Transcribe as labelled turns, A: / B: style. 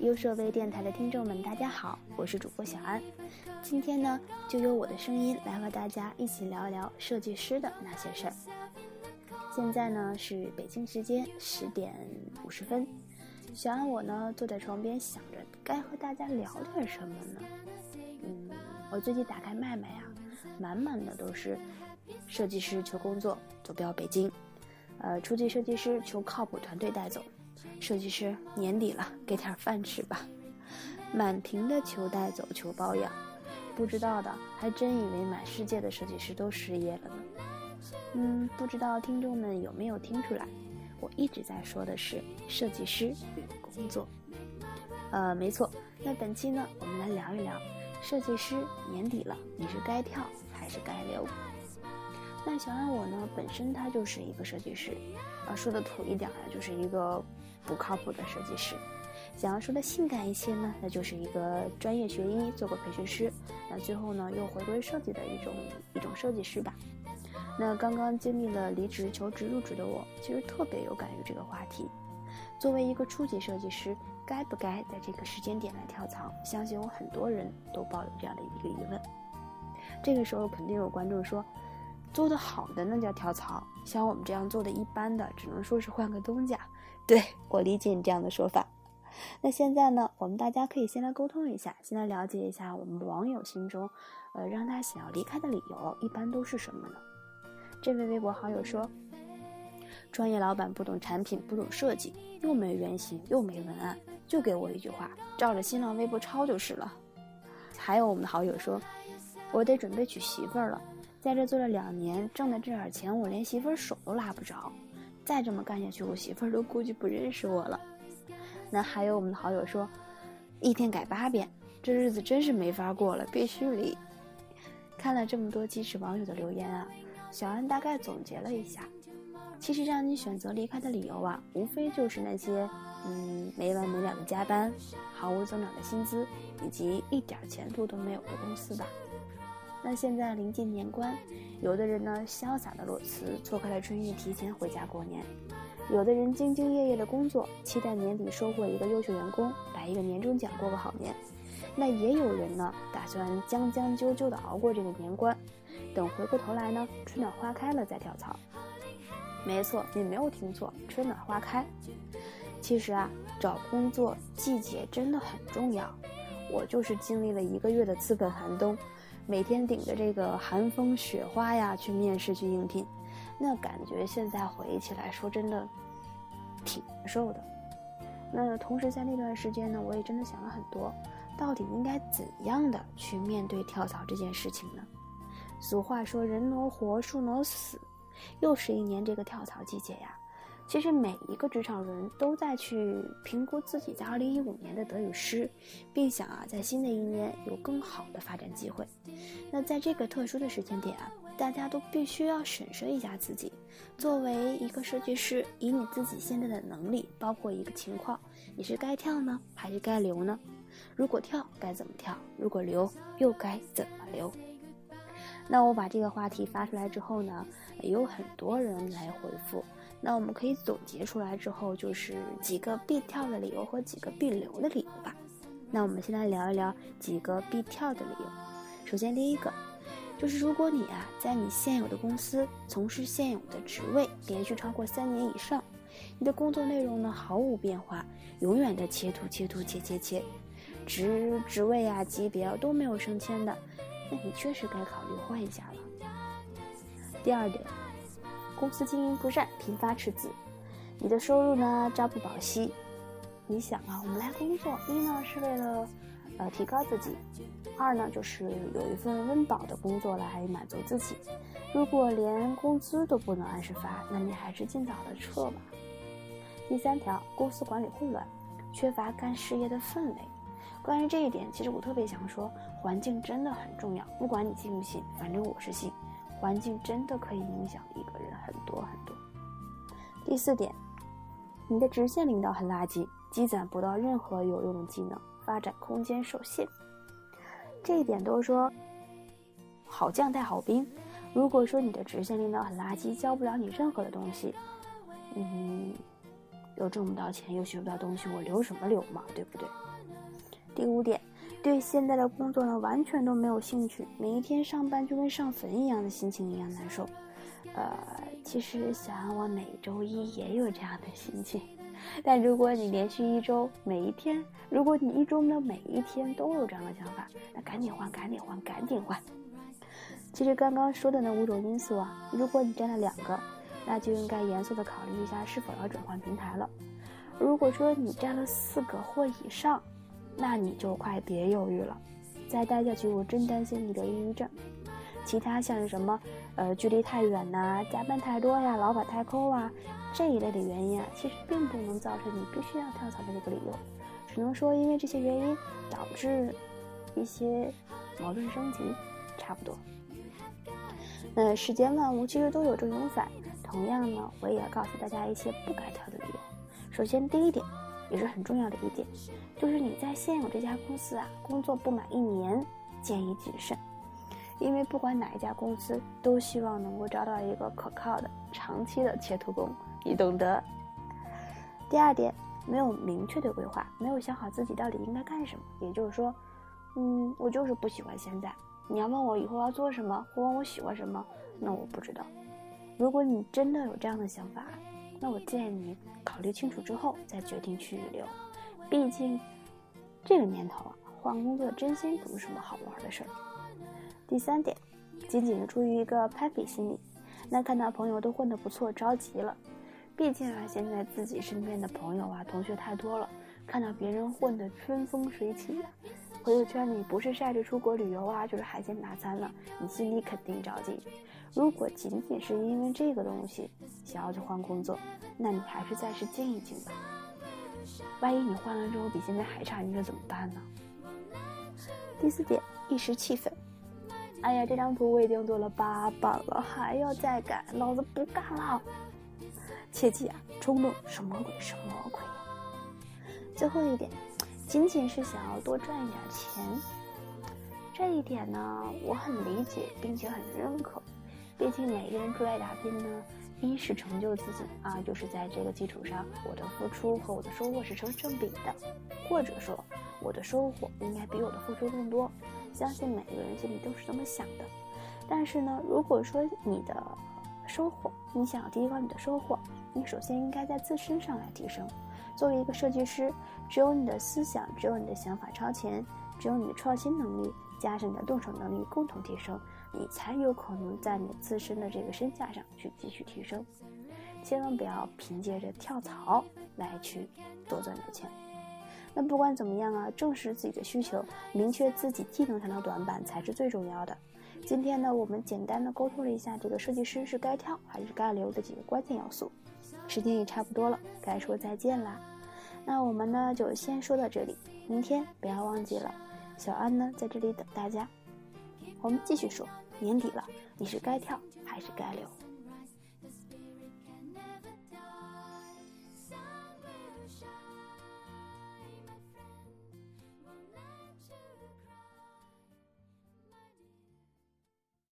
A: 优设微电台的听众们，大家好，我是主播小安。今天呢，就由我的声音来和大家一起聊聊设计师的那些事儿。现在呢是北京时间十点五十分，小安我呢坐在床边想着该和大家聊点什么呢？嗯，我最近打开麦麦啊，满满的都是设计师求工作，坐标北京。呃，初级设计师求靠谱团队带走，设计师年底了，给点饭吃吧。满屏的求带走，求包养，不知道的还真以为满世界的设计师都失业了呢。嗯，不知道听众们有没有听出来，我一直在说的是设计师与工作。呃，没错。那本期呢，我们来聊一聊设计师年底了，你是该跳还是该留？那小安我呢，本身他就是一个设计师，啊，说的土一点啊，就是一个不靠谱的设计师。想要说的性感一些呢，那就是一个专业学医，做过培训师，那最后呢又回归设计的一种一种设计师吧。那刚刚经历了离职求职入职的我，其实特别有感于这个话题。作为一个初级设计师，该不该在这个时间点来跳槽？相信有很多人都抱有这样的一个疑问。这个时候肯定有观众说。做的好的那叫跳槽，像我们这样做的一般的，只能说是换个东家。对我理解你这样的说法。那现在呢，我们大家可以先来沟通一下，先来了解一下我们网友心中，呃，让他想要离开的理由一般都是什么呢？这位微博好友说，专业老板不懂产品，不懂设计，又没原型，又没文案，就给我一句话，照着新浪微博抄就是了。还有我们的好友说，我得准备娶媳妇儿了。在这做了两年，挣的这点钱，我连媳妇手都拉不着。再这么干下去，我媳妇都估计不认识我了。那还有我们的好友说，一天改八遍，这日子真是没法过了，必须离。看了这么多机智网友的留言啊，小安大概总结了一下，其实让你选择离开的理由啊，无非就是那些，嗯，没完没了的加班，毫无增长的薪资，以及一点前途都没有的公司吧。那现在临近年关，有的人呢潇洒的裸辞，错开了春运，提前回家过年；有的人兢兢业业的工作，期待年底收获一个优秀员工，来一个年终奖，过个好年。那也有人呢，打算将将就就的熬过这个年关，等回过头来呢，春暖花开了再跳槽。没错，你没有听错，春暖花开。其实啊，找工作季节真的很重要。我就是经历了一个月的资本寒冬。每天顶着这个寒风雪花呀去面试去应聘，那感觉现在回忆起来说真的挺难受的。那同时在那段时间呢，我也真的想了很多，到底应该怎样的去面对跳槽这件事情呢？俗话说人挪活，树挪死，又是一年这个跳槽季节呀。其实每一个职场人都在去评估自己在二零一五年的得与失，并想啊在新的一年有更好的发展机会。那在这个特殊的时间点啊，大家都必须要审视一下自己。作为一个设计师，以你自己现在的能力，包括一个情况，你是该跳呢，还是该留呢？如果跳，该怎么跳？如果留，又该怎么留？那我把这个话题发出来之后呢，也有很多人来回复。那我们可以总结出来之后，就是几个必跳的理由和几个必留的理由吧。那我们先来聊一聊几个必跳的理由。首先，第一个就是如果你啊在你现有的公司从事现有的职位连续超过三年以上，你的工作内容呢毫无变化，永远的切图切图切切切，职职位啊级别啊都没有升迁的，那你确实该考虑换一下了。第二点。公司经营不善，频发赤字，你的收入呢朝不保夕。你想啊，我们来工作，一呢是为了，呃提高自己，二呢就是有一份温饱的工作来满足自己。如果连工资都不能按时发，那你还是尽早的撤吧。第三条，公司管理混乱，缺乏干事业的氛围。关于这一点，其实我特别想说，环境真的很重要。不管你信不信，反正我是信。环境真的可以影响一个人很多很多。第四点，你的直线领导很垃圾，积攒不到任何有用的技能，发展空间受限。这一点都说好将带好兵。如果说你的直线领导很垃圾，教不了你任何的东西，嗯，又挣不到钱，又学不到东西，我留什么留嘛，对不对？第五点，对现在的工作呢完全都没有兴趣，每一天上班就跟上坟一样的心情一样难受。呃，其实小安我每周一也有这样的心情，但如果你连续一周每一天，如果你一周的每一天都有这样的想法，那赶紧换，赶紧换，赶紧换。其实刚刚说的那五种因素啊，如果你占了两个，那就应该严肃的考虑一下是否要转换平台了。如果说你占了四个或以上，那你就快别犹豫了，再待下去我真担心你得抑郁症。其他像什么，呃，距离太远呐，加班太多呀，老板太抠啊，这一类的原因啊，其实并不能造成你必须要跳槽的这个理由，只能说因为这些原因导致一些矛盾升级，差不多。那世间万物其实都有正有反，同样呢，我也要告诉大家一些不该跳的理由。首先，第一点，也是很重要的一点，就是你在现有这家公司啊工作不满一年，建议谨慎，因为不管哪一家公司都希望能够招到一个可靠的、长期的切图工，你懂得。第二点，没有明确的规划，没有想好自己到底应该干什么，也就是说，嗯，我就是不喜欢现在。你要问我以后要做什么，或问我喜欢什么，那我不知道。如果你真的有这样的想法，那我建议你考虑清楚之后再决定去留。毕竟这个年头啊，换工作真心不是什么好玩的事儿。第三点，仅仅是出于一个攀比心理，那看到朋友都混得不错，着急了。毕竟啊，现在自己身边的朋友啊、同学太多了，看到别人混得春风水起。朋友圈里不是晒着出国旅游啊，就是海鲜大餐了，你心里肯定着急。如果仅仅是因为这个东西想要去换工作，那你还是暂时静一静吧。万一你换了之后比现在还差，你这怎么办呢？第四点，一时气愤。哎呀，这张图我已经做了八版了，还要再改，老子不干了！切记啊，冲动是魔鬼，是魔鬼。最后一点。仅仅是想要多赚一点钱，这一点呢，我很理解并且很认可。毕竟每个人出来打拼呢，一是成就自己啊，就是在这个基础上，我的付出和我的收获是成正比的，或者说我的收获应该比我的付出更多。相信每一个人心里都是这么想的。但是呢，如果说你的收获，你想要提高你的收获，你首先应该在自身上来提升。作为一个设计师，只有你的思想，只有你的想法超前，只有你的创新能力加上你的动手能力共同提升，你才有可能在你自身的这个身价上去继续提升。千万不要凭借着跳槽来去多赚点钱。那不管怎么样啊，正视自己的需求，明确自己技能上的短板才是最重要的。今天呢，我们简单的沟通了一下这个设计师是该跳还是该留的几个关键要素。时间也差不多了，该说再见啦。那我们呢就先说到这里，明天不要忘记了，小安呢在这里等大家。我们继续说，年底了，你是该跳还是该留？